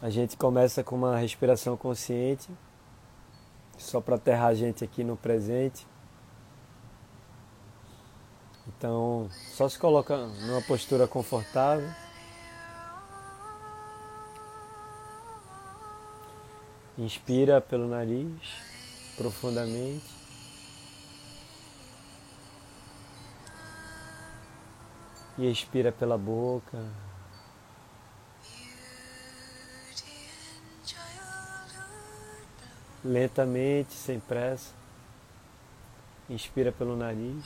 A gente começa com uma respiração consciente, só para aterrar a gente aqui no presente. Então, só se coloca numa postura confortável. Inspira pelo nariz profundamente. E expira pela boca. Lentamente, sem pressa. Inspira pelo nariz.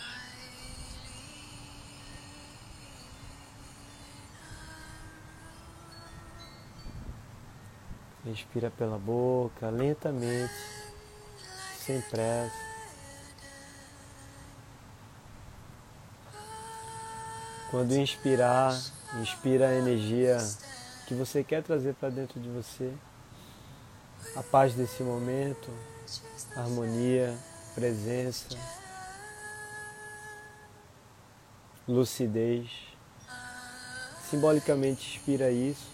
Inspira pela boca, lentamente, sem pressa. Quando inspirar, inspira a energia que você quer trazer para dentro de você a paz desse momento, harmonia, presença, lucidez. Simbolicamente inspira isso.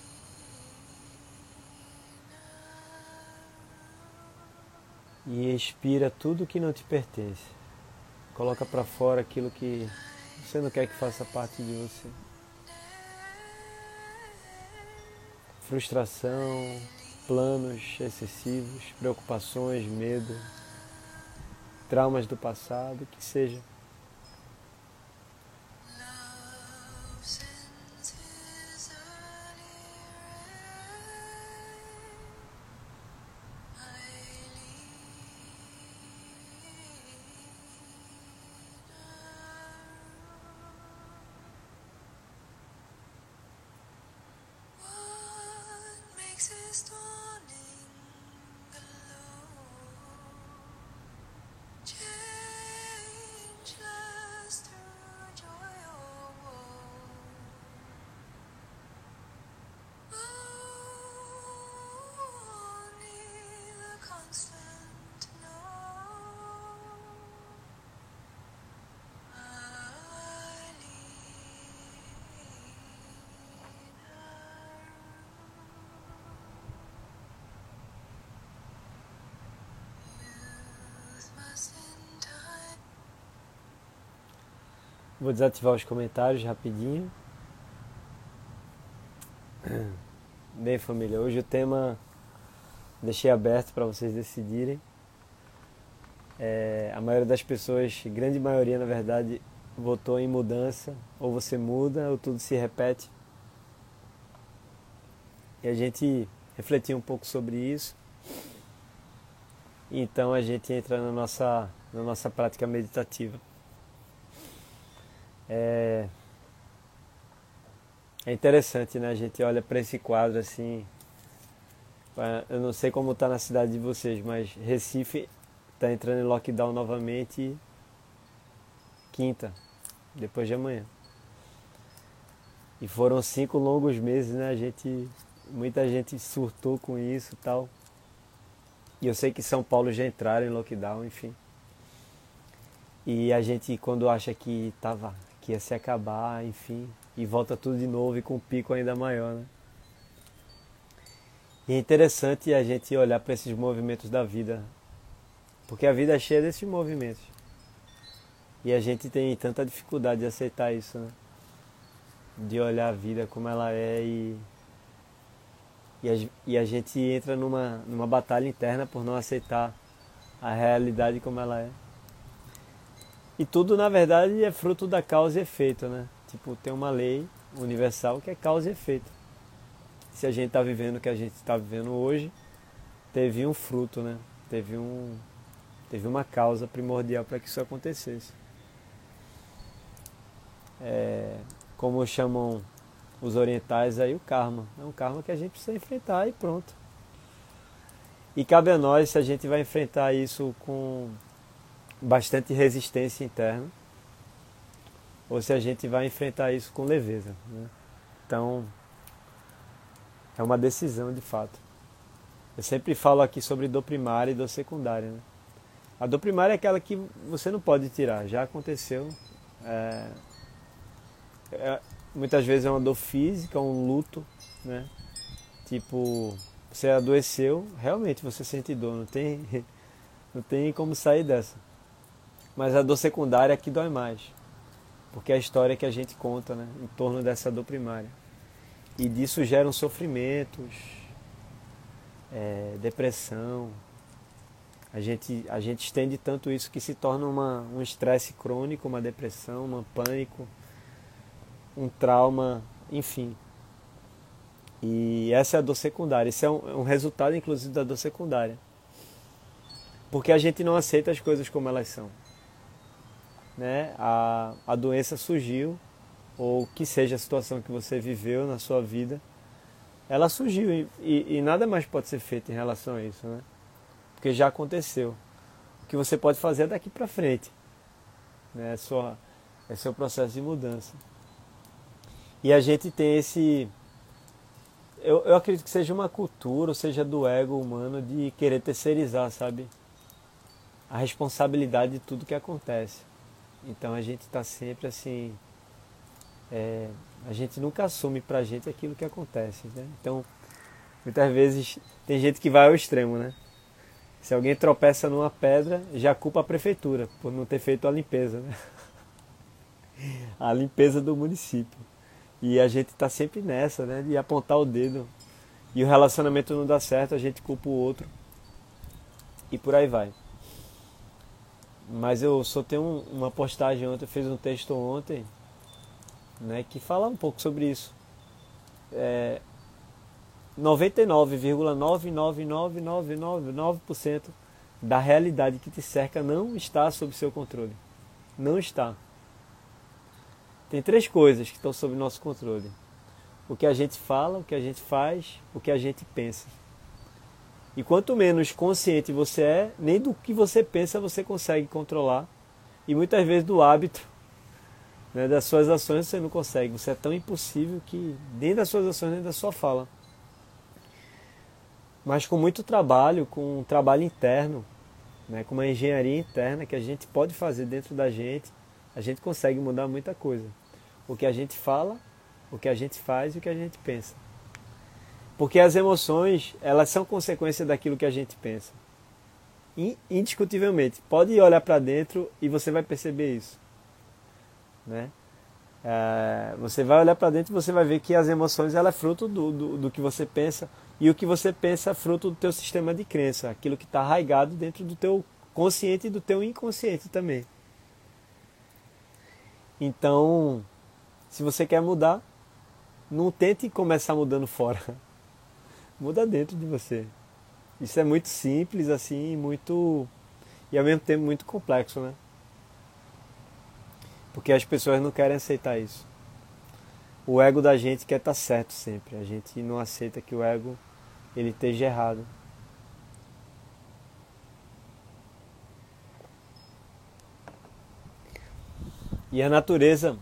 E expira tudo que não te pertence. Coloca para fora aquilo que você não quer que faça parte de você. Frustração, planos excessivos, preocupações, medo, traumas do passado, que seja. Vou desativar os comentários rapidinho. Bem, família, hoje o tema deixei aberto para vocês decidirem. É, a maioria das pessoas, grande maioria na verdade, votou em mudança. Ou você muda ou tudo se repete. E a gente refletiu um pouco sobre isso. Então a gente entra na nossa, na nossa prática meditativa. É, é interessante, né? A gente olha para esse quadro assim. Eu não sei como está na cidade de vocês, mas Recife está entrando em lockdown novamente quinta, depois de amanhã. E foram cinco longos meses, né? A gente, muita gente surtou com isso tal. E eu sei que São Paulo já entraram em lockdown, enfim. E a gente, quando acha que tava que ia se acabar, enfim, e volta tudo de novo e com um pico ainda maior, né? E é interessante a gente olhar para esses movimentos da vida, porque a vida é cheia desses movimentos. E a gente tem tanta dificuldade de aceitar isso, né? De olhar a vida como ela é e e a, e a gente entra numa, numa batalha interna por não aceitar a realidade como ela é. E tudo, na verdade, é fruto da causa e efeito, né? Tipo, tem uma lei universal que é causa e efeito. Se a gente está vivendo o que a gente está vivendo hoje, teve um fruto, né? Teve, um, teve uma causa primordial para que isso acontecesse. É, como chamam os orientais aí, o karma. É um karma que a gente precisa enfrentar e pronto. E cabe a nós se a gente vai enfrentar isso com bastante resistência interna, ou se a gente vai enfrentar isso com leveza. Né? Então, é uma decisão de fato. Eu sempre falo aqui sobre dor primária e dor secundária. Né? A dor primária é aquela que você não pode tirar, já aconteceu. É, é, muitas vezes é uma dor física, um luto, né? Tipo, você adoeceu, realmente você sente dor, não tem, não tem como sair dessa. Mas a dor secundária é que dói mais. Porque é a história que a gente conta né, em torno dessa dor primária. E disso geram sofrimentos, é, depressão. A gente, a gente estende tanto isso que se torna uma, um estresse crônico, uma depressão, um pânico, um trauma, enfim. E essa é a dor secundária. Esse é um, é um resultado, inclusive, da dor secundária. Porque a gente não aceita as coisas como elas são. Né? A, a doença surgiu, ou que seja a situação que você viveu na sua vida, ela surgiu e, e, e, nada mais pode ser feito em relação a isso, né? Porque já aconteceu. O que você pode fazer é daqui para frente, né? É, sua, é seu processo de mudança. E a gente tem esse. Eu, eu acredito que seja uma cultura, ou seja, do ego humano de querer terceirizar, sabe? A responsabilidade de tudo que acontece. Então a gente está sempre assim. É, a gente nunca assume pra gente aquilo que acontece, né? Então, muitas vezes tem gente que vai ao extremo, né? Se alguém tropeça numa pedra, já culpa a prefeitura por não ter feito a limpeza, né? A limpeza do município. E a gente está sempre nessa, né? De apontar o dedo. E o relacionamento não dá certo, a gente culpa o outro. E por aí vai. Mas eu só tenho uma postagem ontem, eu fiz um texto ontem, né? Que fala um pouco sobre isso. É, 99,99999% da realidade que te cerca não está sob seu controle. Não está. Tem três coisas que estão sob nosso controle: o que a gente fala, o que a gente faz, o que a gente pensa. E quanto menos consciente você é, nem do que você pensa você consegue controlar. E muitas vezes do hábito, né, das suas ações você não consegue. Você é tão impossível que nem das suas ações, nem da sua fala. Mas com muito trabalho, com um trabalho interno, né, com uma engenharia interna que a gente pode fazer dentro da gente, a gente consegue mudar muita coisa. O que a gente fala, o que a gente faz e o que a gente pensa. Porque as emoções, elas são consequência daquilo que a gente pensa. Indiscutivelmente. Pode olhar para dentro e você vai perceber isso. Né? É, você vai olhar para dentro e você vai ver que as emoções ela é fruto do, do, do, que você pensa e o que você pensa é fruto do teu sistema de crença, aquilo que está arraigado dentro do teu consciente e do teu inconsciente também. Então, se você quer mudar, não tente começar mudando fora. Muda dentro de você. Isso é muito simples assim, muito e ao mesmo tempo muito complexo, né? Porque as pessoas não querem aceitar isso. O ego da gente quer estar tá certo sempre. A gente não aceita que o ego ele esteja errado. E a natureza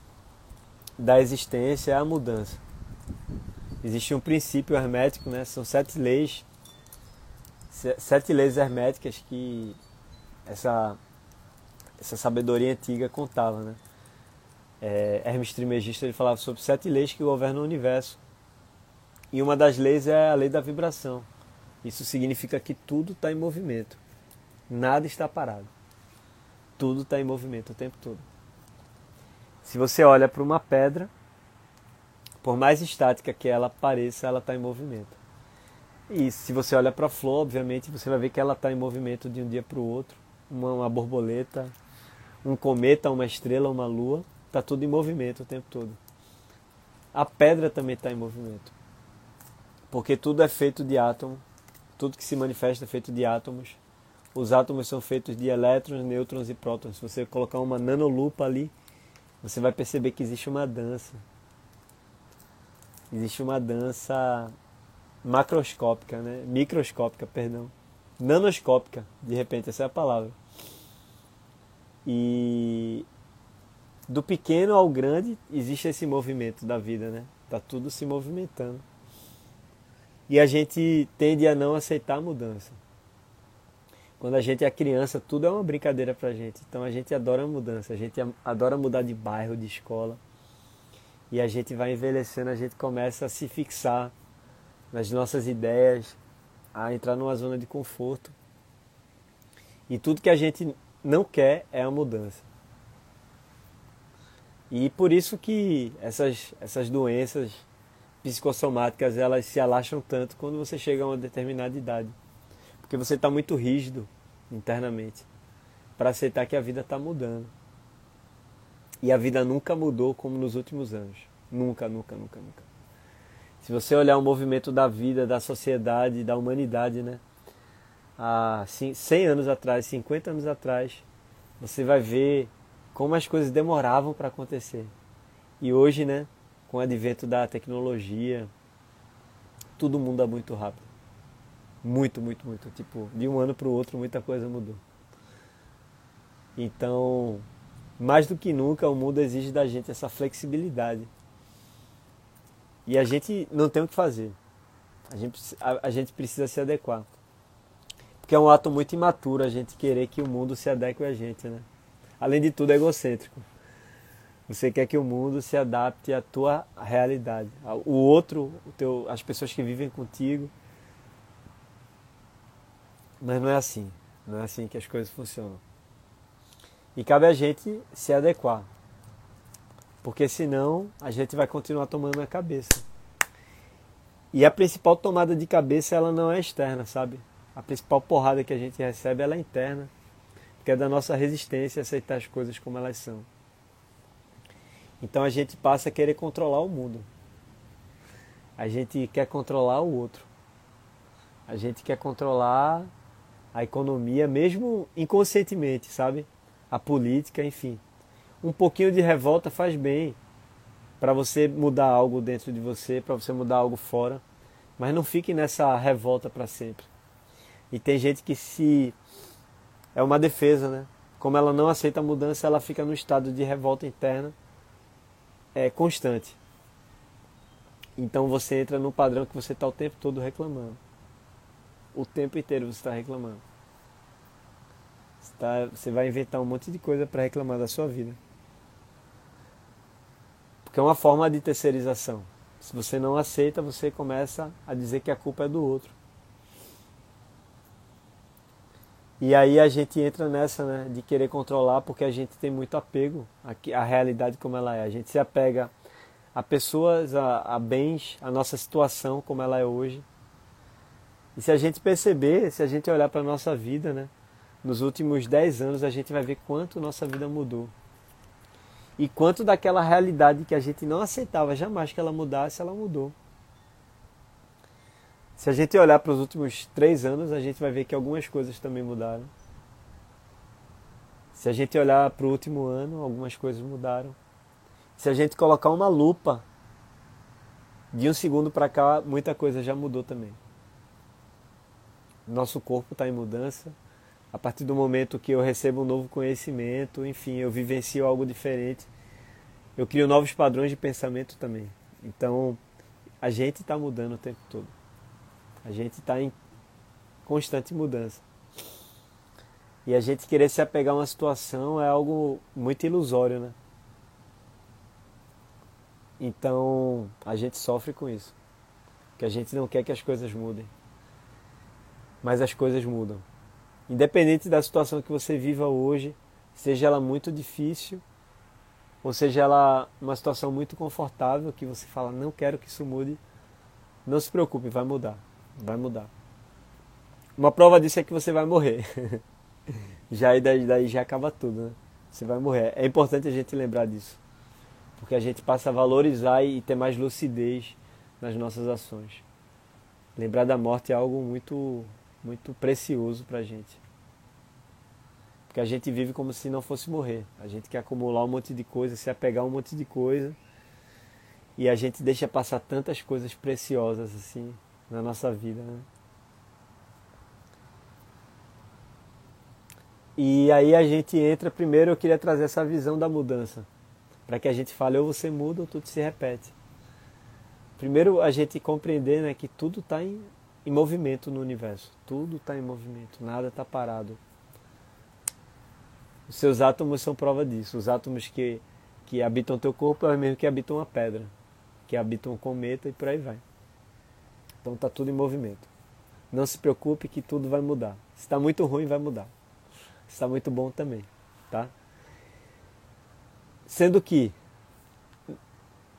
da existência é a mudança. Existe um princípio hermético, né? São sete leis, sete leis herméticas que essa essa sabedoria antiga contava, né? É, Hermes Trismegisto ele falava sobre sete leis que governam o universo. E uma das leis é a lei da vibração. Isso significa que tudo está em movimento. Nada está parado. Tudo está em movimento o tempo todo. Se você olha para uma pedra, por mais estática que ela pareça, ela está em movimento. E se você olha para a flor, obviamente, você vai ver que ela está em movimento de um dia para o outro. Uma, uma borboleta, um cometa, uma estrela, uma lua, está tudo em movimento o tempo todo. A pedra também está em movimento. Porque tudo é feito de átomo, tudo que se manifesta é feito de átomos. Os átomos são feitos de elétrons, nêutrons e prótons. Se você colocar uma nanolupa ali, você vai perceber que existe uma dança. Existe uma dança macroscópica, né? microscópica, perdão. Nanoscópica, de repente, essa é a palavra. E do pequeno ao grande existe esse movimento da vida, né? Tá tudo se movimentando. E a gente tende a não aceitar a mudança. Quando a gente é criança, tudo é uma brincadeira pra gente. Então a gente adora a mudança, a gente adora mudar de bairro, de escola. E a gente vai envelhecendo, a gente começa a se fixar nas nossas ideias, a entrar numa zona de conforto. E tudo que a gente não quer é a mudança. E por isso que essas, essas doenças psicossomáticas elas se alastram tanto quando você chega a uma determinada idade. Porque você está muito rígido internamente para aceitar que a vida está mudando. E a vida nunca mudou como nos últimos anos. Nunca, nunca, nunca, nunca. Se você olhar o movimento da vida, da sociedade, da humanidade, né? Há 100 anos atrás, 50 anos atrás, você vai ver como as coisas demoravam para acontecer. E hoje, né, com o advento da tecnologia, tudo muda muito rápido. Muito, muito, muito. Tipo, de um ano para o outro, muita coisa mudou. Então, mais do que nunca, o mundo exige da gente essa flexibilidade. E a gente não tem o que fazer. A gente, a, a gente precisa se adequar. Porque é um ato muito imaturo a gente querer que o mundo se adeque a gente, né? Além de tudo, é egocêntrico. Você quer que o mundo se adapte à tua realidade. O outro, o teu, as pessoas que vivem contigo. Mas não é assim. Não é assim que as coisas funcionam. E cabe a gente se adequar. Porque senão a gente vai continuar tomando na cabeça. E a principal tomada de cabeça ela não é externa, sabe? A principal porrada que a gente recebe ela é interna, que é da nossa resistência a aceitar as coisas como elas são. Então a gente passa a querer controlar o mundo. A gente quer controlar o outro. A gente quer controlar a economia, mesmo inconscientemente, sabe? A política, enfim. Um pouquinho de revolta faz bem para você mudar algo dentro de você, para você mudar algo fora, mas não fique nessa revolta para sempre. E tem gente que se é uma defesa, né? Como ela não aceita a mudança, ela fica no estado de revolta interna é constante. Então você entra no padrão que você está o tempo todo reclamando. O tempo inteiro você está reclamando. Tá, você vai inventar um monte de coisa para reclamar da sua vida. Porque é uma forma de terceirização. Se você não aceita, você começa a dizer que a culpa é do outro. E aí a gente entra nessa, né, de querer controlar, porque a gente tem muito apego à realidade como ela é. A gente se apega a pessoas, a, a bens, a nossa situação como ela é hoje. E se a gente perceber, se a gente olhar para a nossa vida, né, nos últimos 10 anos a gente vai ver quanto nossa vida mudou. E quanto daquela realidade que a gente não aceitava jamais que ela mudasse, ela mudou. Se a gente olhar para os últimos três anos, a gente vai ver que algumas coisas também mudaram. Se a gente olhar para o último ano, algumas coisas mudaram. Se a gente colocar uma lupa de um segundo para cá, muita coisa já mudou também. Nosso corpo está em mudança, a partir do momento que eu recebo um novo conhecimento, enfim, eu vivencio algo diferente, eu crio novos padrões de pensamento também. Então, a gente está mudando o tempo todo. A gente está em constante mudança. E a gente querer se apegar a uma situação é algo muito ilusório, né? Então, a gente sofre com isso. Que a gente não quer que as coisas mudem. Mas as coisas mudam. Independente da situação que você viva hoje, seja ela muito difícil, ou seja ela uma situação muito confortável, que você fala, não quero que isso mude, não se preocupe, vai mudar, vai mudar. Uma prova disso é que você vai morrer. já aí daí, daí já acaba tudo, né? Você vai morrer. É importante a gente lembrar disso. Porque a gente passa a valorizar e ter mais lucidez nas nossas ações. Lembrar da morte é algo muito muito precioso para a gente. Porque a gente vive como se não fosse morrer. A gente quer acumular um monte de coisa, se apegar a um monte de coisa. E a gente deixa passar tantas coisas preciosas assim na nossa vida. Né? E aí a gente entra, primeiro eu queria trazer essa visão da mudança. Para que a gente fale, ou você muda ou tudo se repete. Primeiro a gente compreender né, que tudo está em em movimento no universo. Tudo está em movimento, nada está parado. Os seus átomos são prova disso. Os átomos que, que habitam teu corpo é o mesmo que habitam a pedra, que habitam o cometa e por aí vai. Então está tudo em movimento. Não se preocupe que tudo vai mudar. Se está muito ruim, vai mudar. Se está muito bom também, tá? Sendo que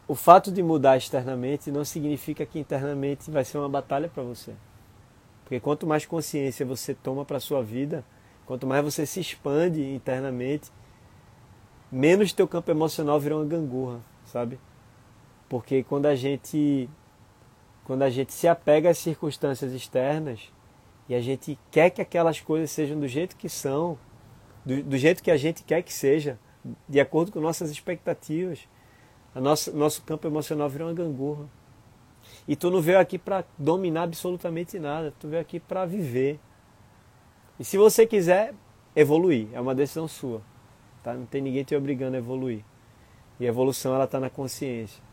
o fato de mudar externamente não significa que internamente vai ser uma batalha para você. Porque quanto mais consciência você toma para a sua vida, quanto mais você se expande internamente, menos teu campo emocional vira uma gangorra, sabe? Porque quando a gente quando a gente se apega às circunstâncias externas e a gente quer que aquelas coisas sejam do jeito que são, do, do jeito que a gente quer que seja, de acordo com nossas expectativas, a nossa, nosso campo emocional vira uma gangorra. E tu não veio aqui para dominar absolutamente nada, tu veio aqui para viver. E se você quiser evoluir, é uma decisão sua. Tá? Não tem ninguém te obrigando a evoluir. E a evolução ela está na consciência.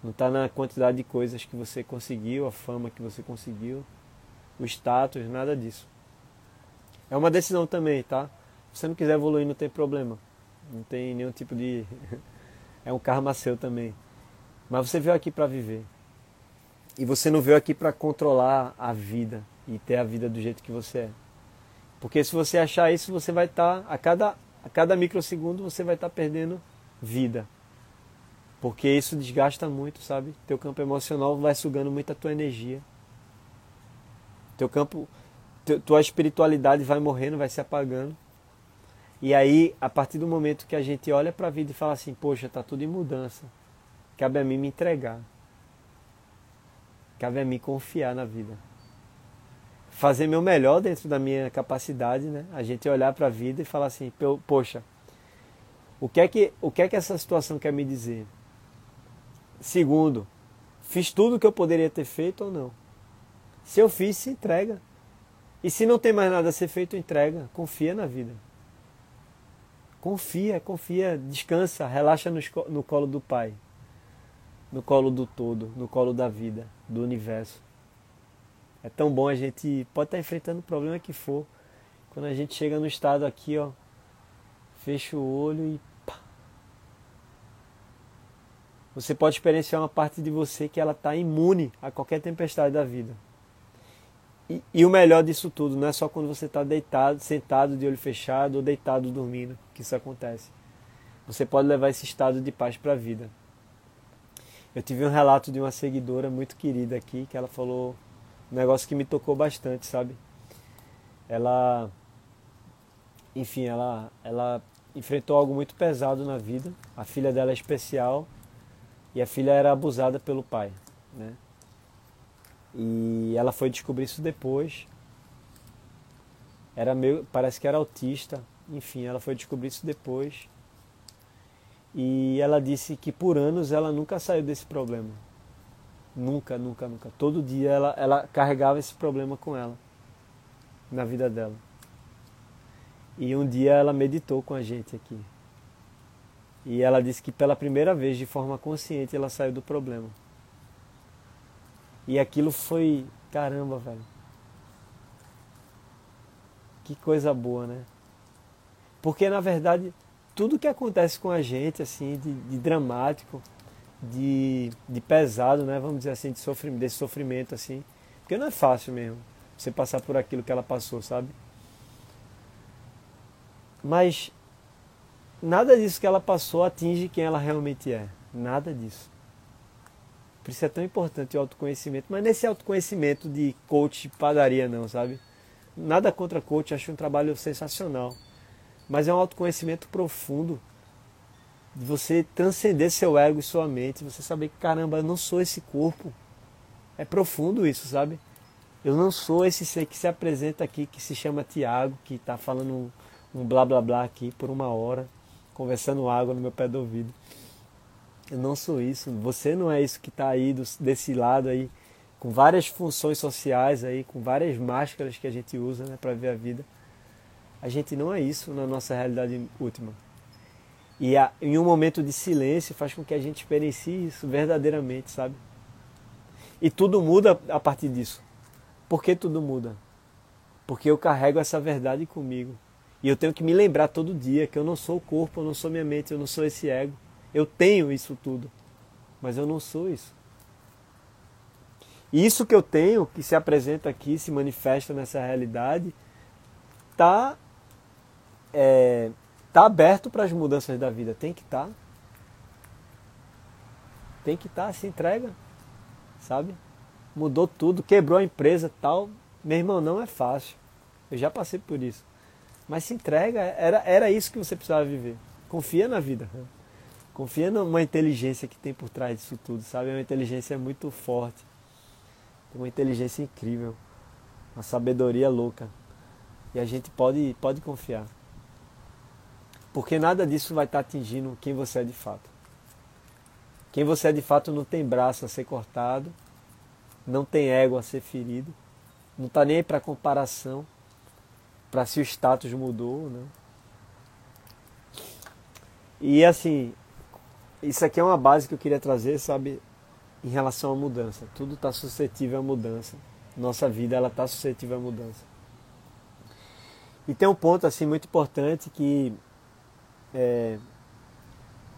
Não está na quantidade de coisas que você conseguiu, a fama que você conseguiu, o status, nada disso. É uma decisão também, tá? Se você não quiser evoluir, não tem problema. Não tem nenhum tipo de. é um karma seu também. Mas você veio aqui para viver. E você não veio aqui para controlar a vida e ter a vida do jeito que você é. Porque se você achar isso, você vai estar, tá, a, cada, a cada microsegundo, você vai estar tá perdendo vida. Porque isso desgasta muito, sabe? Teu campo emocional vai sugando muita tua energia. Teu campo, tua espiritualidade vai morrendo, vai se apagando. E aí, a partir do momento que a gente olha para a vida e fala assim: "Poxa, tá tudo em mudança. Cabe a mim me entregar. Cabe a mim confiar na vida." Fazer meu melhor dentro da minha capacidade, né? A gente olhar para a vida e falar assim: "Poxa, o que é que o que é que essa situação quer me dizer?" Segundo, fiz tudo o que eu poderia ter feito ou não. Se eu fiz, se entrega. E se não tem mais nada a ser feito, entrega. Confia na vida. Confia, confia, descansa, relaxa no, no colo do Pai, no colo do todo, no colo da vida, do universo. É tão bom a gente pode estar enfrentando o problema que for. Quando a gente chega no estado aqui, ó, fecha o olho e você pode experienciar uma parte de você que ela está imune a qualquer tempestade da vida. E, o melhor disso tudo, não é só quando você está deitado, sentado de olho fechado ou deitado dormindo que isso acontece. Você pode levar esse estado de paz para a vida. Eu tive um relato de uma seguidora muito querida aqui, que ela falou um negócio que me tocou bastante, sabe? Ela, enfim, ela, ela enfrentou algo muito pesado na vida. A filha dela é especial e a filha era abusada pelo pai, né? E ela foi descobrir isso depois. Era meio, parece que era autista, enfim, ela foi descobrir isso depois. E ela disse que por anos ela nunca saiu desse problema. Nunca, nunca, nunca. Todo dia ela, ela carregava esse problema com ela, na vida dela. E um dia ela meditou com a gente aqui. E ela disse que pela primeira vez, de forma consciente, ela saiu do problema. E aquilo foi, caramba, velho. Que coisa boa, né? Porque na verdade, tudo que acontece com a gente, assim, de, de dramático, de, de, pesado, né? Vamos dizer assim, de sofrimento, desse sofrimento, assim. Porque não é fácil mesmo você passar por aquilo que ela passou, sabe? Mas Nada disso que ela passou atinge quem ela realmente é. Nada disso. Por isso é tão importante o autoconhecimento. Mas nesse autoconhecimento de coach padaria não, sabe? Nada contra coach, acho um trabalho sensacional. Mas é um autoconhecimento profundo. De você transcender seu ego e sua mente. Você saber que, caramba, eu não sou esse corpo. É profundo isso, sabe? Eu não sou esse ser que se apresenta aqui, que se chama Tiago, que está falando um, um blá blá blá aqui por uma hora conversando água no meu pé do ouvido. Eu não sou isso, você não é isso que está aí do, desse lado aí, com várias funções sociais aí, com várias máscaras que a gente usa né, para ver a vida. A gente não é isso na nossa realidade última. E a, em um momento de silêncio faz com que a gente experiencie isso verdadeiramente, sabe? E tudo muda a partir disso. Por que tudo muda? Porque eu carrego essa verdade comigo. E eu tenho que me lembrar todo dia que eu não sou o corpo, eu não sou minha mente, eu não sou esse ego. Eu tenho isso tudo, mas eu não sou isso. isso que eu tenho, que se apresenta aqui, se manifesta nessa realidade, tá, é, tá aberto para as mudanças da vida. Tem que estar. Tá. Tem que estar, tá, se entrega, sabe? Mudou tudo, quebrou a empresa tal. Meu irmão, não é fácil. Eu já passei por isso. Mas se entrega, era, era isso que você precisava viver. Confia na vida. Confia numa inteligência que tem por trás disso tudo, sabe? É uma inteligência muito forte. Tem uma inteligência incrível. Uma sabedoria louca. E a gente pode, pode confiar. Porque nada disso vai estar atingindo quem você é de fato. Quem você é de fato não tem braço a ser cortado, não tem ego a ser ferido, não está nem para comparação, para se o status mudou. Né? E assim, isso aqui é uma base que eu queria trazer, sabe, em relação à mudança. Tudo está suscetível à mudança. Nossa vida ela está suscetível à mudança. E tem um ponto assim muito importante que é,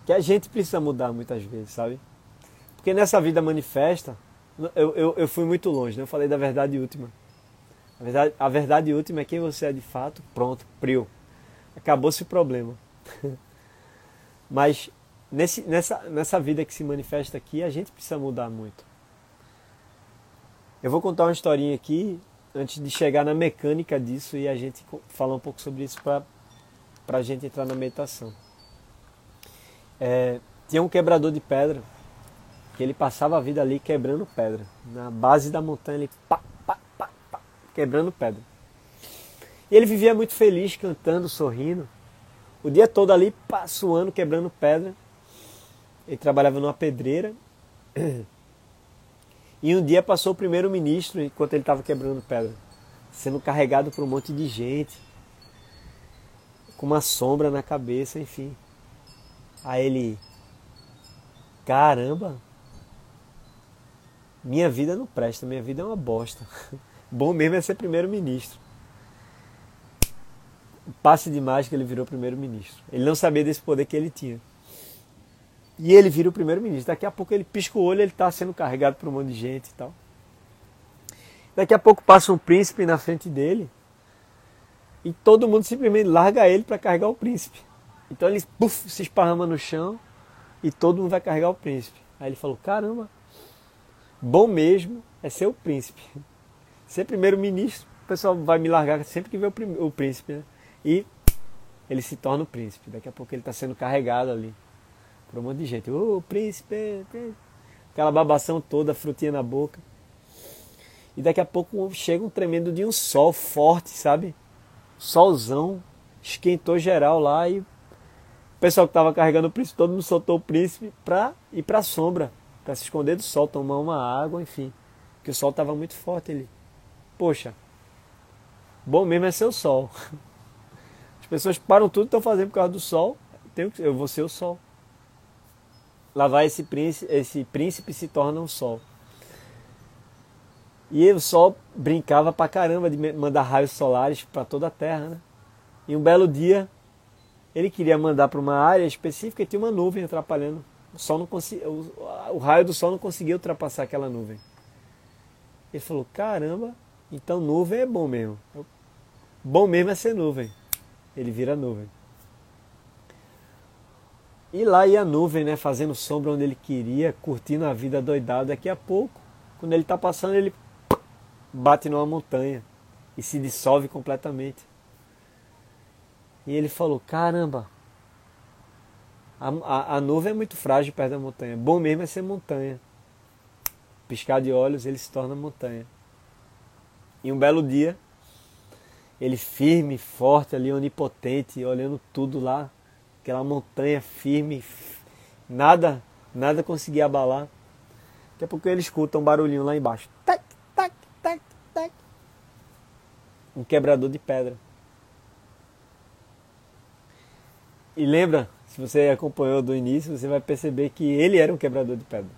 que a gente precisa mudar muitas vezes, sabe? Porque nessa vida manifesta, eu, eu, eu fui muito longe, né? eu falei da verdade última. A verdade, a verdade última é quem você é de fato, pronto, prio. Acabou-se o problema. Mas nesse, nessa, nessa vida que se manifesta aqui, a gente precisa mudar muito. Eu vou contar uma historinha aqui, antes de chegar na mecânica disso e a gente falar um pouco sobre isso para a gente entrar na meditação. É, tinha um quebrador de pedra que ele passava a vida ali quebrando pedra. Na base da montanha, ele pá, pá, pá, pá, quebrando pedra. E ele vivia muito feliz, cantando, sorrindo. O dia todo ali, pá, suando, quebrando pedra. Ele trabalhava numa pedreira. E um dia passou o primeiro-ministro enquanto ele estava quebrando pedra, sendo carregado por um monte de gente, com uma sombra na cabeça, enfim. Aí ele, caramba, minha vida não presta, minha vida é uma bosta. Bom mesmo é ser primeiro-ministro. Passe de mágica, ele virou primeiro-ministro. Ele não sabia desse poder que ele tinha. E ele vira o primeiro-ministro. Daqui a pouco ele pisca o olho, ele está sendo carregado por um monte de gente e tal. Daqui a pouco passa um príncipe na frente dele e todo mundo simplesmente larga ele para carregar o príncipe. Então ele puff, se esparrama no chão e todo mundo vai carregar o príncipe. Aí ele falou: caramba, bom mesmo é ser o príncipe. Ser primeiro-ministro, o pessoal vai me largar sempre que vê o, príncipe. Né? E ele se torna o príncipe. Daqui a pouco ele está sendo carregado ali por um monte de gente. Ô, oh, príncipe, príncipe! Aquela babação toda, frutinha na boca. E daqui a pouco chega um tremendo de um sol forte, sabe? Solzão, esquentou geral lá e pessoal que estava carregando o príncipe, todo mundo soltou o príncipe para ir para a sombra, para se esconder do sol, tomar uma água, enfim. Que o sol estava muito forte ali. Poxa, bom mesmo é ser o sol. As pessoas param tudo que estão fazendo por causa do sol. Eu vou ser o sol. Lá vai esse príncipe, esse príncipe se torna um sol. E o sol brincava pra caramba de mandar raios solares para toda a Terra, né? E um belo dia ele queria mandar para uma área específica e tinha uma nuvem atrapalhando. O, sol não consegui, o, o raio do sol não conseguia ultrapassar aquela nuvem. Ele falou: caramba, então nuvem é bom mesmo. Bom mesmo é ser nuvem. Ele vira nuvem. E lá ia a nuvem, né, fazendo sombra onde ele queria, curtindo a vida doidada. Daqui a pouco, quando ele está passando, ele bate numa montanha e se dissolve completamente. E ele falou: Caramba, a, a, a nuvem é muito frágil perto da montanha. Bom mesmo é ser montanha. Piscar de olhos, ele se torna montanha. E um belo dia, ele firme, forte ali, onipotente, olhando tudo lá, aquela montanha firme, nada, nada conseguia abalar. Daqui a pouco ele escuta um barulhinho lá embaixo. Tac, tac, tac, tac. Um quebrador de pedra. E lembra, se você acompanhou do início, você vai perceber que ele era um quebrador de pedra.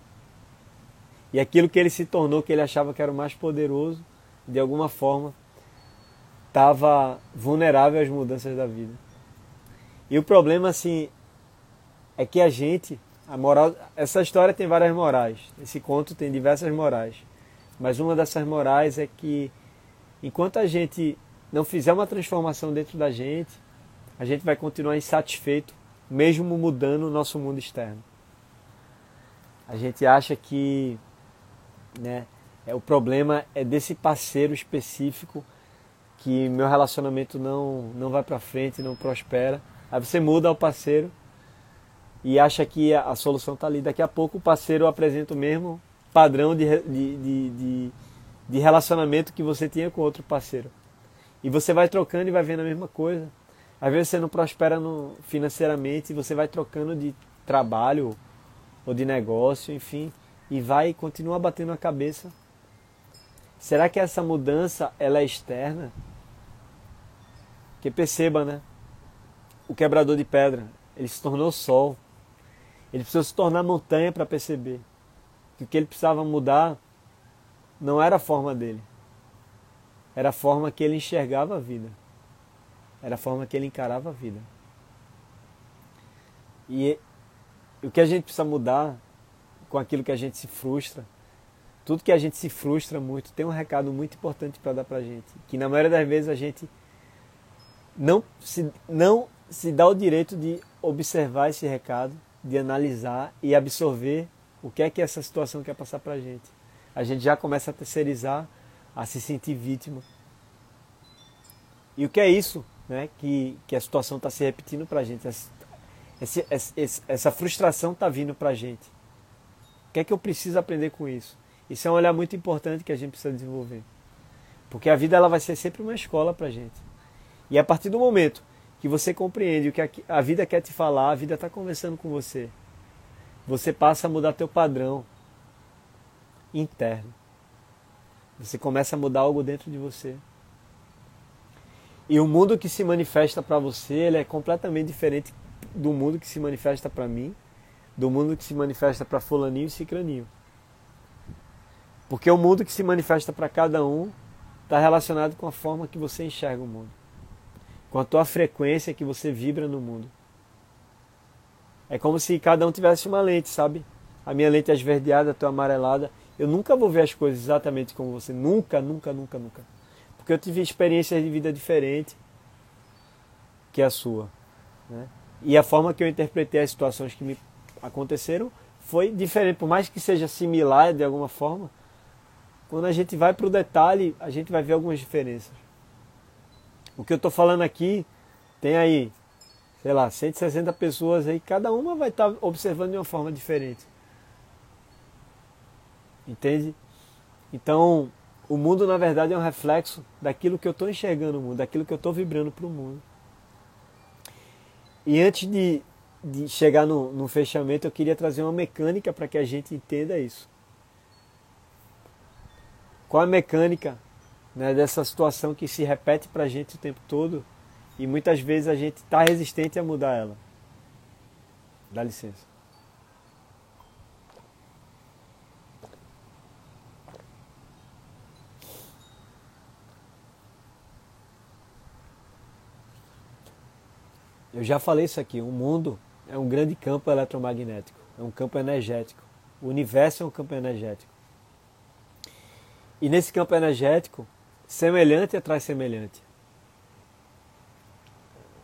E aquilo que ele se tornou, que ele achava que era o mais poderoso, de alguma forma, estava vulnerável às mudanças da vida. E o problema, assim, é que a gente, a moral, essa história tem várias morais. Esse conto tem diversas morais. Mas uma dessas morais é que enquanto a gente não fizer uma transformação dentro da gente, a gente vai continuar insatisfeito, mesmo mudando o nosso mundo externo. A gente acha que né, é, o problema é desse parceiro específico que meu relacionamento não, não vai para frente, não prospera. Aí você muda o parceiro e acha que a, a solução está ali. Daqui a pouco o parceiro apresenta o mesmo padrão de, de, de, de, de relacionamento que você tinha com outro parceiro. E você vai trocando e vai vendo a mesma coisa. Às vezes você não prospera no, financeiramente, você vai trocando de trabalho ou de negócio, enfim, e vai e continua batendo a cabeça. Será que essa mudança ela é externa? Que perceba, né? O quebrador de pedra, ele se tornou sol. Ele precisou se tornar montanha para perceber que o que ele precisava mudar não era a forma dele, era a forma que ele enxergava a vida, era a forma que ele encarava a vida. E o que a gente precisa mudar com aquilo que a gente se frustra, tudo que a gente se frustra muito, tem um recado muito importante para dar para gente, que na maioria das vezes a gente não se, não se dá o direito de observar esse recado, de analisar e absorver o que é que essa situação quer passar para a gente. A gente já começa a terceirizar, a se sentir vítima. E o que é isso né, que, que a situação está se repetindo para a gente? Essa, essa, essa frustração está vindo para a gente. O que é que eu preciso aprender com isso? Isso é um olhar muito importante que a gente precisa desenvolver. Porque a vida ela vai ser sempre uma escola para a gente. E a partir do momento que você compreende o que a vida quer te falar, a vida está conversando com você. Você passa a mudar teu padrão interno. Você começa a mudar algo dentro de você. E o mundo que se manifesta para você, ele é completamente diferente do mundo que se manifesta para mim, do mundo que se manifesta para fulaninho e cicraninho. Porque o mundo que se manifesta para cada um está relacionado com a forma que você enxerga o mundo com a tua frequência que você vibra no mundo. É como se cada um tivesse uma lente, sabe? A minha lente é esverdeada, a tua amarelada. Eu nunca vou ver as coisas exatamente como você. Nunca, nunca, nunca, nunca. Porque eu tive experiências de vida diferentes que a sua. Né? E a forma que eu interpretei as situações que me aconteceram foi diferente. Por mais que seja similar de alguma forma, quando a gente vai para o detalhe, a gente vai ver algumas diferenças. O que eu estou falando aqui tem aí, sei lá, 160 pessoas aí, cada uma vai estar tá observando de uma forma diferente. Entende? Então, o mundo na verdade é um reflexo daquilo que eu estou enxergando no mundo, daquilo que eu estou vibrando para o mundo. E antes de, de chegar no, no fechamento, eu queria trazer uma mecânica para que a gente entenda isso. Qual a mecânica né, dessa situação que se repete para a gente o tempo todo e muitas vezes a gente está resistente a mudar ela. Dá licença. Eu já falei isso aqui, o mundo é um grande campo eletromagnético, é um campo energético. O universo é um campo energético. E nesse campo energético, Semelhante atrai semelhante.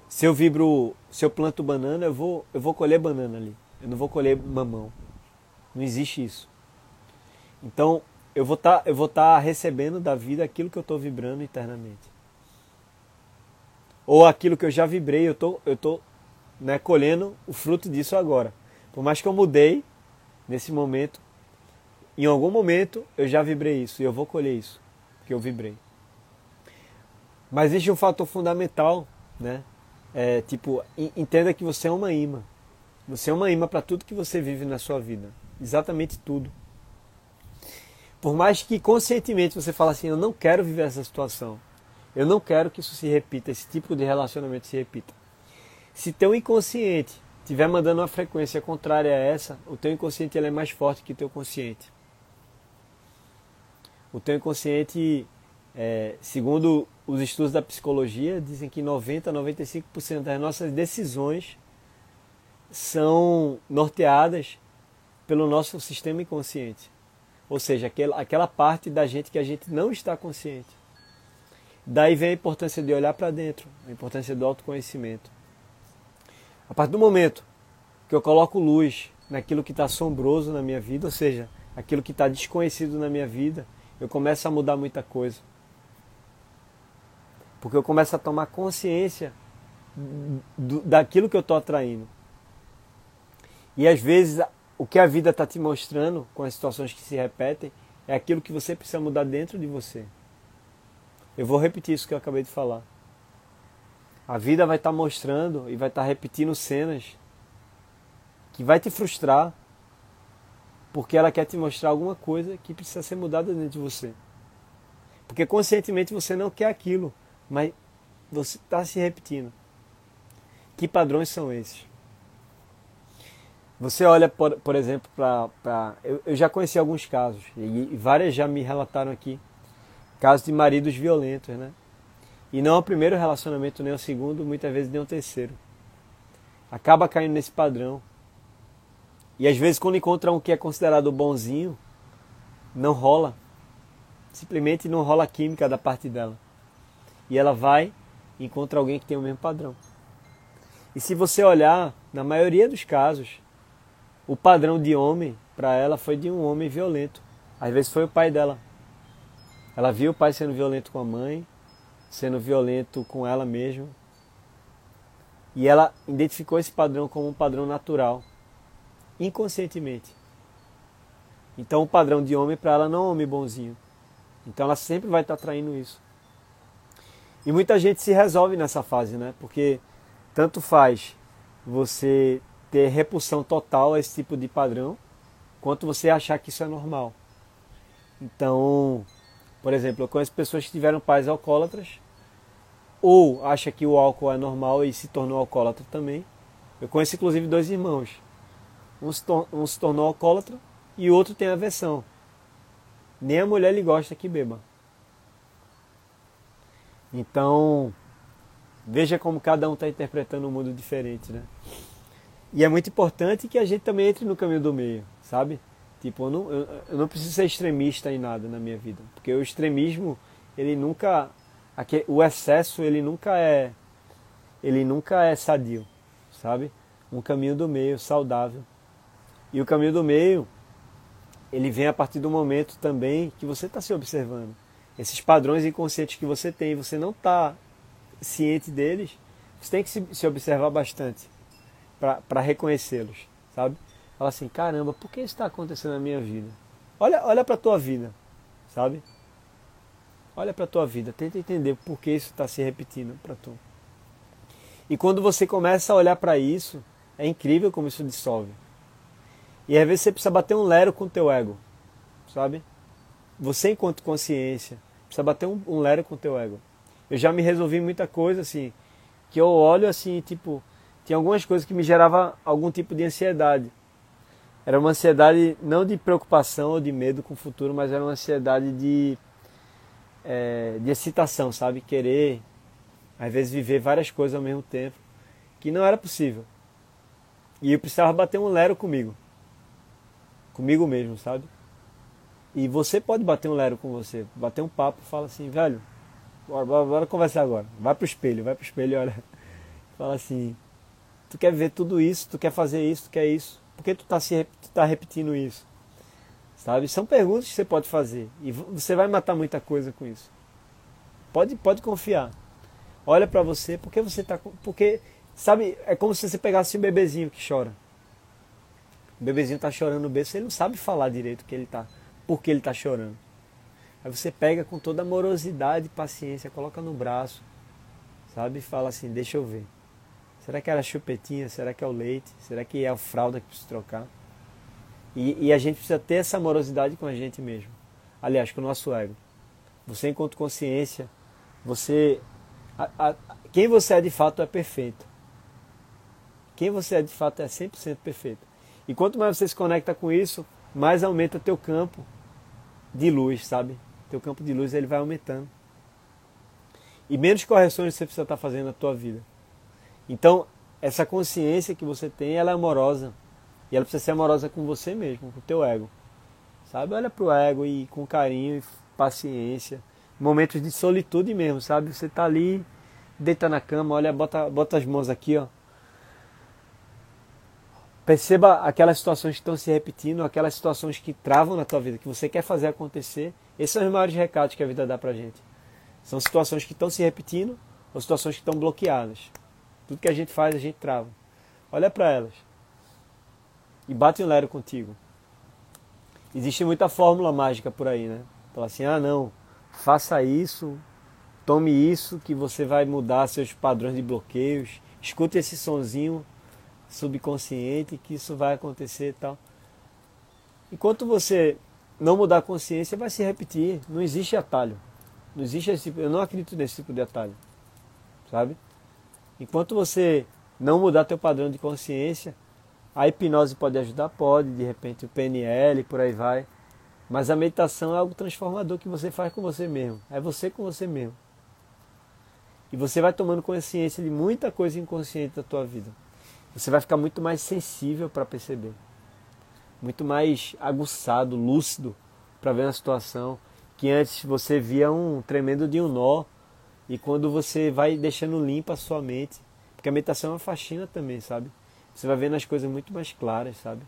Se eu vibro, se eu planto banana, eu vou, eu vou colher banana ali. Eu não vou colher mamão. Não existe isso. Então, eu vou tá, estar tá recebendo da vida aquilo que eu estou vibrando internamente. Ou aquilo que eu já vibrei, eu estou, eu tô, né, colhendo o fruto disso agora. Por mais que eu mudei nesse momento, em algum momento eu já vibrei isso e eu vou colher isso que eu vibrei. Mas existe um fator fundamental, né? É, tipo, entenda que você é uma imã. Você é uma imã para tudo que você vive na sua vida. Exatamente tudo. Por mais que conscientemente você fale assim, eu não quero viver essa situação. Eu não quero que isso se repita, esse tipo de relacionamento se repita. Se teu inconsciente estiver mandando uma frequência contrária a essa, o teu inconsciente ele é mais forte que o teu consciente. O teu inconsciente, é, segundo os estudos da psicologia dizem que 90 a 95% das nossas decisões são norteadas pelo nosso sistema inconsciente. Ou seja, aquela, aquela parte da gente que a gente não está consciente. Daí vem a importância de olhar para dentro, a importância do autoconhecimento. A partir do momento que eu coloco luz naquilo que está assombroso na minha vida, ou seja, aquilo que está desconhecido na minha vida, eu começo a mudar muita coisa. Porque eu começo a tomar consciência do, daquilo que eu estou atraindo. E às vezes o que a vida está te mostrando com as situações que se repetem é aquilo que você precisa mudar dentro de você. Eu vou repetir isso que eu acabei de falar. A vida vai estar tá mostrando e vai estar tá repetindo cenas que vai te frustrar porque ela quer te mostrar alguma coisa que precisa ser mudada dentro de você. Porque conscientemente você não quer aquilo, mas você está se repetindo. Que padrões são esses? Você olha, por, por exemplo, para. Eu, eu, já conheci alguns casos, e, várias já me relataram aqui, casos de maridos violentos, né? E não é o primeiro relacionamento, nem o segundo, muitas vezes nem o terceiro. Acaba caindo nesse padrão. E às vezes quando encontra um que é considerado bonzinho, não rola. Simplesmente não rola a química da parte dela. E ela vai e encontra alguém que tem o mesmo padrão. E se você olhar, na maioria dos casos, o padrão de homem para ela foi de um homem violento. Às vezes foi o pai dela. Ela viu o pai sendo violento com a mãe, sendo violento com ela mesma. E ela identificou esse padrão como um padrão natural, inconscientemente. Então o padrão de homem para ela não é um homem bonzinho. Então ela sempre vai estar traindo isso. E muita gente se resolve nessa fase, né? Porque tanto faz você ter repulsão total a esse tipo de padrão, quanto você achar que isso é normal. Então, por exemplo, eu conheço pessoas que tiveram pais alcoólatras, ou acha que o álcool é normal e se tornou alcoólatra também. Eu conheço inclusive dois irmãos. Um se, um se tornou alcoólatra e o outro tem aversão. Nem a mulher lhe gosta que beba. Então, veja como cada um está interpretando um mundo diferente, né? E é muito importante que a gente também entre no caminho do meio, sabe? Tipo, eu não, eu, eu não preciso ser extremista em nada na minha vida. Porque o extremismo, ele nunca. O excesso, ele nunca é. Ele nunca é sadio, sabe? Um caminho do meio saudável. E o caminho do meio, ele vem a partir do momento também que você está se observando. Esses padrões inconscientes que você tem, você não está ciente deles, você tem que se, se observar bastante para reconhecê-los, sabe? Fala assim, caramba, por que isso está acontecendo na minha vida? Olha, olha para a tua vida, sabe? Olha para a tua vida, tenta entender por que isso está se repetindo para tu. E quando você começa a olhar para isso, é incrível como isso dissolve. E às vezes você precisa bater um lero com o teu ego, sabe? Você enquanto consciência, precisa bater um, um lero com o teu ego. Eu já me resolvi muita coisa assim, que eu olho assim, tipo, tinha algumas coisas que me gerava algum tipo de ansiedade. Era uma ansiedade não de preocupação ou de medo com o futuro, mas era uma ansiedade de, é, de excitação, sabe? Querer, às vezes, viver várias coisas ao mesmo tempo, que não era possível. E eu precisava bater um lero comigo. Comigo mesmo, sabe? E você pode bater um lero com você, bater um papo, fala assim, velho, bora, bora, bora conversar agora. Vai pro espelho, vai pro espelho olha. Fala assim, tu quer ver tudo isso, tu quer fazer isso, tu quer isso. Por que tu está tá repetindo isso? Sabe? São perguntas que você pode fazer e você vai matar muita coisa com isso. Pode, pode confiar. Olha para você, porque você está porque sabe, é como se você pegasse um bebezinho que chora. O bebezinho está chorando no berço, ele não sabe falar direito que ele tá, por que ele está chorando. Aí você pega com toda amorosidade e paciência, coloca no braço, sabe? E fala assim, deixa eu ver. Será que era a chupetinha? Será que é o leite? Será que é a fralda que precisa trocar? E, e, a gente precisa ter essa amorosidade com a gente mesmo. Aliás, com o nosso ego. Você, enquanto consciência, você. A, a, quem você é de fato é perfeito. Quem você é de fato é 100% perfeito. E quanto mais você se conecta com isso, mais aumenta teu campo de luz, sabe? Teu campo de luz ele vai aumentando. E menos correções você precisa estar fazendo na tua vida. Então, essa consciência que você tem, ela é amorosa. E ela precisa ser amorosa com você mesmo, com o teu ego. sabe? Olha pro ego e com carinho e paciência. Momentos de solitude mesmo, sabe? Você tá ali, deita na cama, olha, bota, bota as mãos aqui, ó. Perceba aquelas situações que estão se repetindo, aquelas situações que travam na tua vida, que você quer fazer acontecer. Esses são os maiores recados que a vida dá pra gente. São situações que estão se repetindo ou situações que estão bloqueadas. Tudo que a gente faz, a gente trava. Olha para elas. E bate um lero contigo. Existe muita fórmula mágica por aí, né? Fala assim, ah não, faça isso, tome isso que você vai mudar seus padrões de bloqueios. Escute esse sonzinho subconsciente que isso vai acontecer e tal. Enquanto você não mudar a consciência, vai se repetir. Não existe atalho. Não existe esse tipo, eu não acredito nesse tipo de atalho. Sabe? Enquanto você não mudar teu padrão de consciência, a hipnose pode ajudar, pode, de repente o PNL, por aí vai. Mas a meditação é algo transformador que você faz com você mesmo. É você com você mesmo. E você vai tomando consciência de muita coisa inconsciente da tua vida. Você vai ficar muito mais sensível para perceber. Muito mais aguçado, lúcido para ver a situação que antes você via um tremendo de um nó e quando você vai deixando limpa a sua mente, porque a meditação é uma faxina também, sabe? Você vai vendo as coisas muito mais claras, sabe?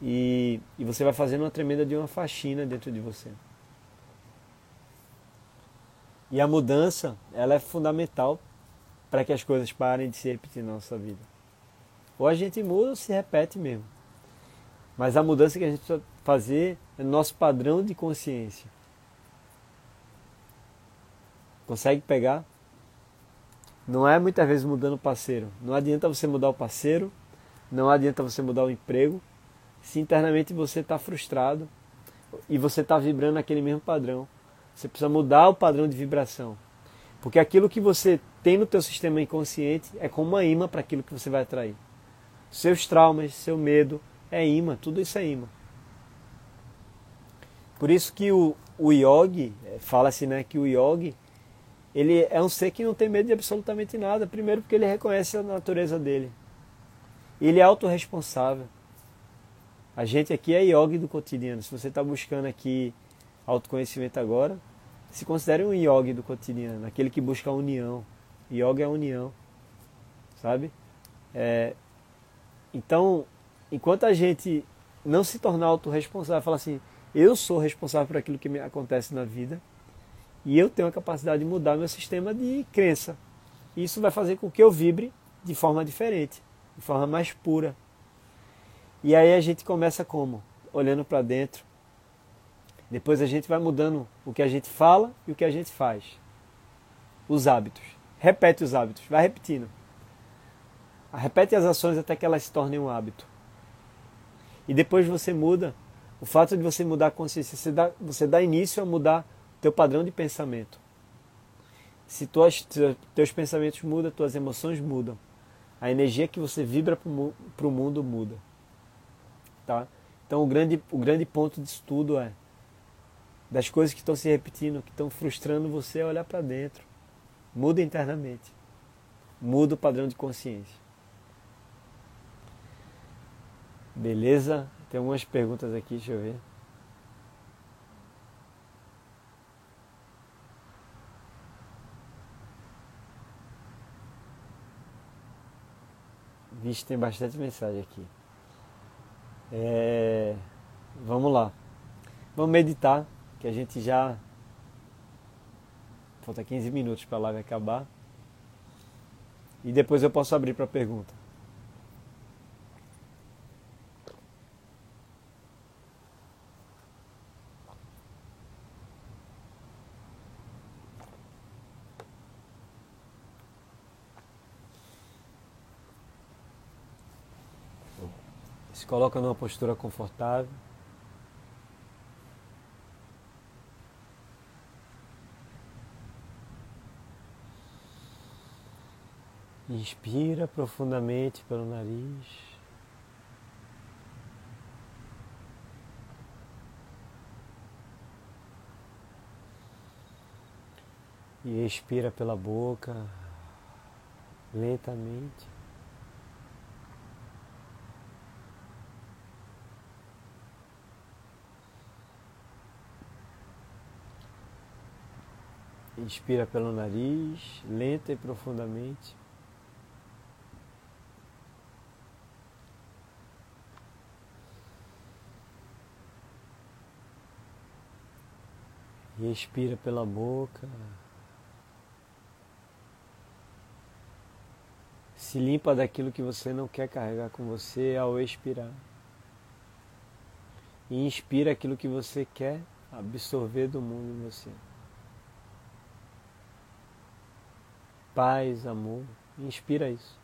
E, e você vai fazendo uma tremenda de uma faxina dentro de você. E a mudança, ela é fundamental para que as coisas parem de se repetir na nossa vida. Ou a gente muda ou se repete mesmo. Mas a mudança que a gente precisa fazer é nosso padrão de consciência. Consegue pegar? Não é muitas vezes mudando o parceiro. Não adianta você mudar o parceiro, não adianta você mudar o emprego, se internamente você está frustrado e você está vibrando aquele mesmo padrão. Você precisa mudar o padrão de vibração. Porque aquilo que você tem no teu sistema inconsciente é como uma imã para aquilo que você vai atrair. Seus traumas, seu medo, é imã, tudo isso é imã. Por isso que o, o yogi, é, fala-se né, que o yogi, ele é um ser que não tem medo de absolutamente nada. Primeiro porque ele reconhece a natureza dele. Ele é autorresponsável. A gente aqui é yogi do cotidiano. Se você está buscando aqui autoconhecimento agora, se considere um yogi do cotidiano, aquele que busca a união. Yoga é a união, sabe? É, então, enquanto a gente não se tornar autorresponsável, falar assim, eu sou responsável por aquilo que me acontece na vida e eu tenho a capacidade de mudar meu sistema de crença. Isso vai fazer com que eu vibre de forma diferente, de forma mais pura. E aí a gente começa como? Olhando para dentro. Depois a gente vai mudando o que a gente fala e o que a gente faz. Os hábitos. Repete os hábitos, vai repetindo. Repete as ações até que elas se tornem um hábito. E depois você muda. O fato de você mudar a consciência, você dá, você dá início a mudar teu padrão de pensamento. Se tuas, teus pensamentos mudam, tuas emoções mudam. A energia que você vibra para o mundo muda. Tá? Então o grande, o grande ponto disso tudo é das coisas que estão se repetindo, que estão frustrando você, é olhar para dentro. Muda internamente. Muda o padrão de consciência. Beleza? Tem algumas perguntas aqui, deixa eu ver. Vixe, tem bastante mensagem aqui. É, vamos lá. Vamos meditar, que a gente já. Falta 15 minutos para a live acabar. E depois eu posso abrir para pergunta. Se coloca numa postura confortável. Inspira profundamente pelo nariz. E expira pela boca lentamente. Inspira pelo nariz, lenta e profundamente. E expira pela boca. Se limpa daquilo que você não quer carregar com você ao expirar. E inspira aquilo que você quer absorver do mundo em você. Paz, amor, inspira isso.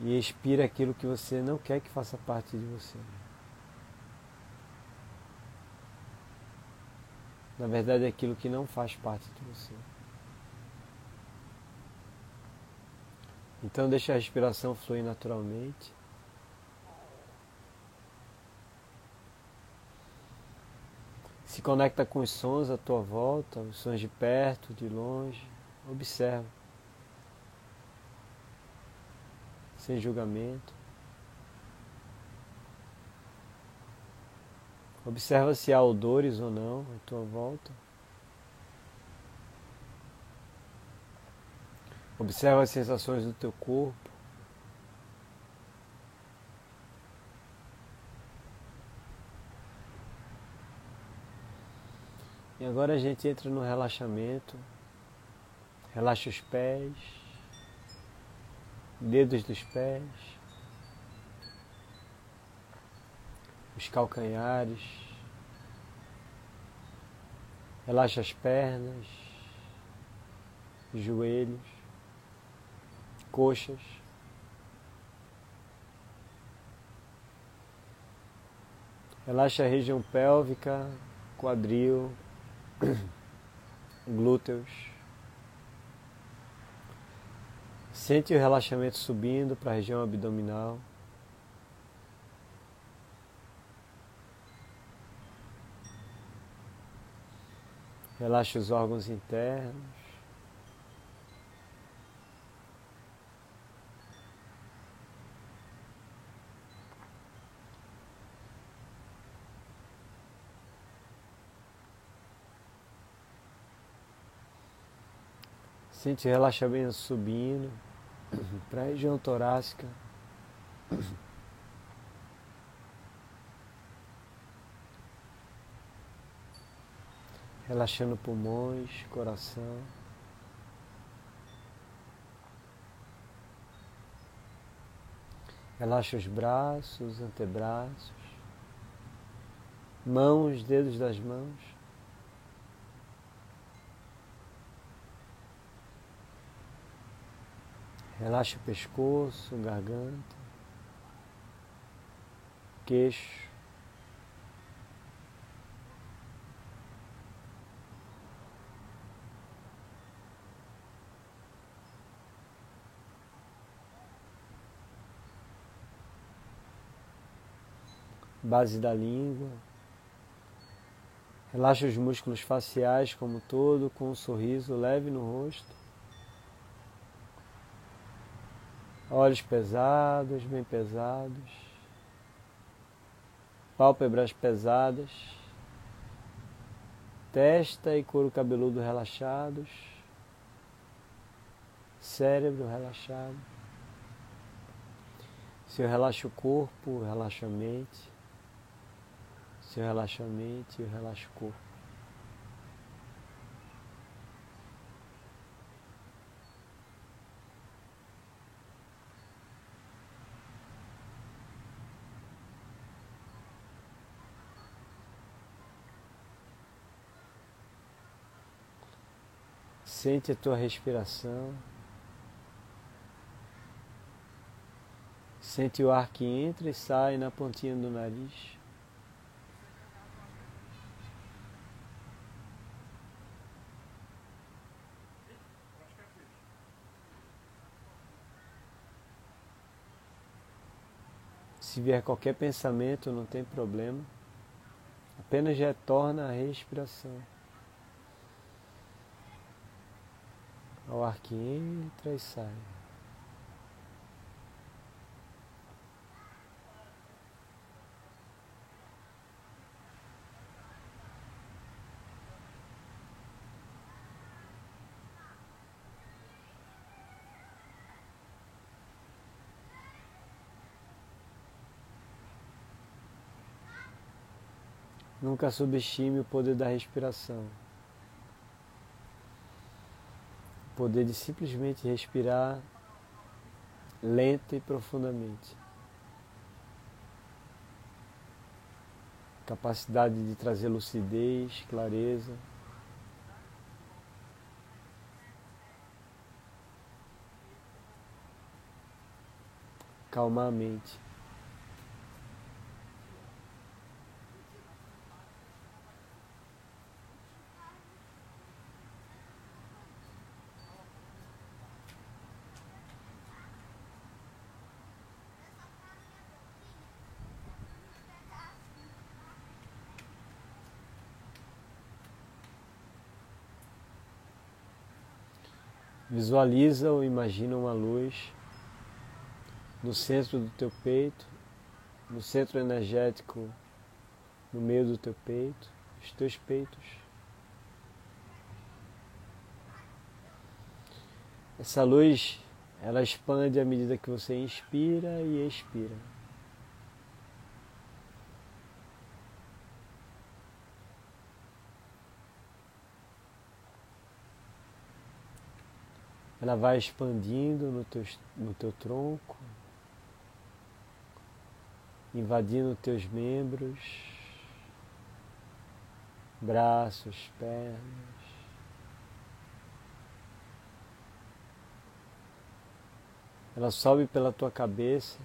E expira aquilo que você não quer que faça parte de você. Na verdade, é aquilo que não faz parte de você. Então, deixa a respiração fluir naturalmente. Se conecta com os sons à tua volta, os sons de perto, de longe. Observa. Sem julgamento. Observa se há odores ou não à tua volta. Observa as sensações do teu corpo. E agora a gente entra no relaxamento. Relaxa os pés, dedos dos pés, os calcanhares. Relaxa as pernas, os joelhos, coxas. Relaxa a região pélvica, quadril, glúteos. Sente o relaxamento subindo para a região abdominal. Relaxa os órgãos internos. Sente relaxamento subindo para a região torácica. Relaxando pulmões, coração. Relaxa os braços, antebraços, mãos, dedos das mãos. Relaxa o pescoço, garganta, queixo. Base da língua. Relaxa os músculos faciais como todo, com um sorriso leve no rosto. Olhos pesados, bem pesados. Pálpebras pesadas. Testa e couro cabeludo relaxados. Cérebro relaxado. Se eu relaxo o corpo, relaxa a mente. Se eu relaxo a mente, eu relaxo o corpo. Sente a tua respiração. Sente o ar que entra e sai na pontinha do nariz. Se vier qualquer pensamento, não tem problema. Apenas retorna a respiração. ao arquímetra e sai. Nunca subestime o poder da respiração. Poder de simplesmente respirar lenta e profundamente. Capacidade de trazer lucidez, clareza. Calmar a mente. Visualiza ou imagina uma luz no centro do teu peito, no centro energético, no meio do teu peito, os teus peitos. Essa luz, ela expande à medida que você inspira e expira. Ela vai expandindo no teu, no teu tronco, invadindo teus membros, braços, pernas. Ela sobe pela tua cabeça.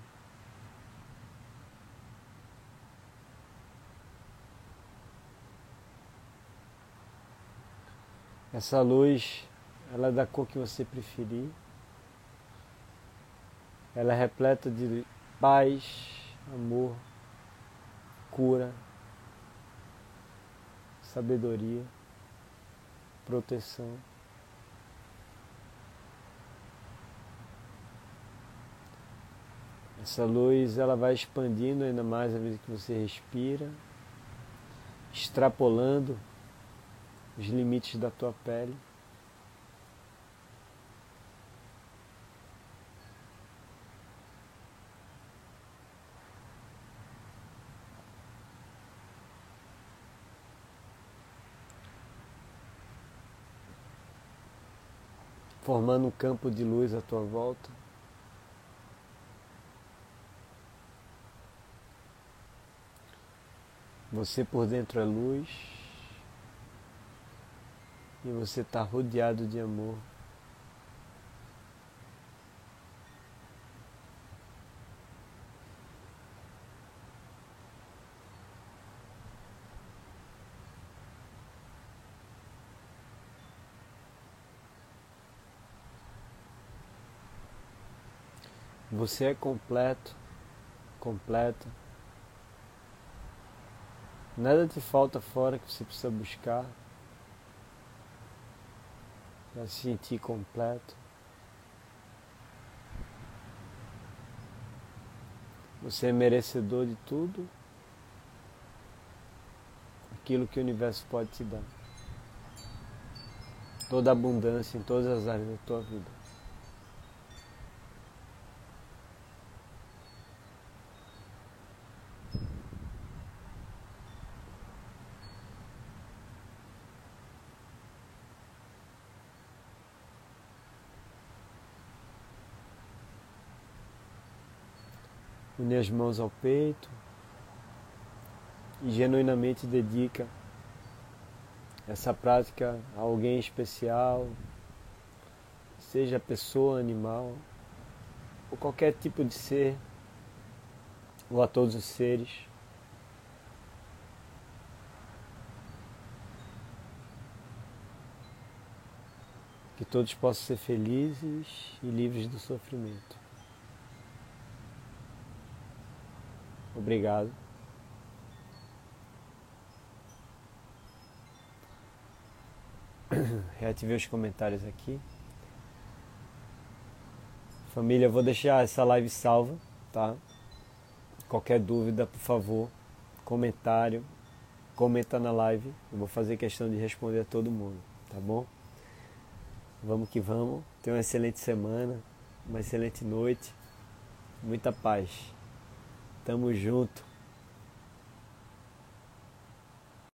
Essa luz ela é da cor que você preferir. Ela é repleta de paz, amor, cura, sabedoria, proteção. Essa luz ela vai expandindo ainda mais à medida que você respira, extrapolando os limites da tua pele. Formando um campo de luz à tua volta. Você por dentro é luz e você está rodeado de amor. Você é completo, completa. Nada te falta fora que você precisa buscar para se sentir completo. Você é merecedor de tudo aquilo que o universo pode te dar. Toda abundância em todas as áreas da tua vida. Une as mãos ao peito e genuinamente dedica essa prática a alguém especial, seja pessoa, animal, ou qualquer tipo de ser, ou a todos os seres. Que todos possam ser felizes e livres do sofrimento. Obrigado. Reativei os comentários aqui. Família, vou deixar essa live salva, tá? Qualquer dúvida, por favor, comentário, comenta na live. Eu vou fazer questão de responder a todo mundo, tá bom? Vamos que vamos. Tenha uma excelente semana, uma excelente noite, muita paz. Tamo junto.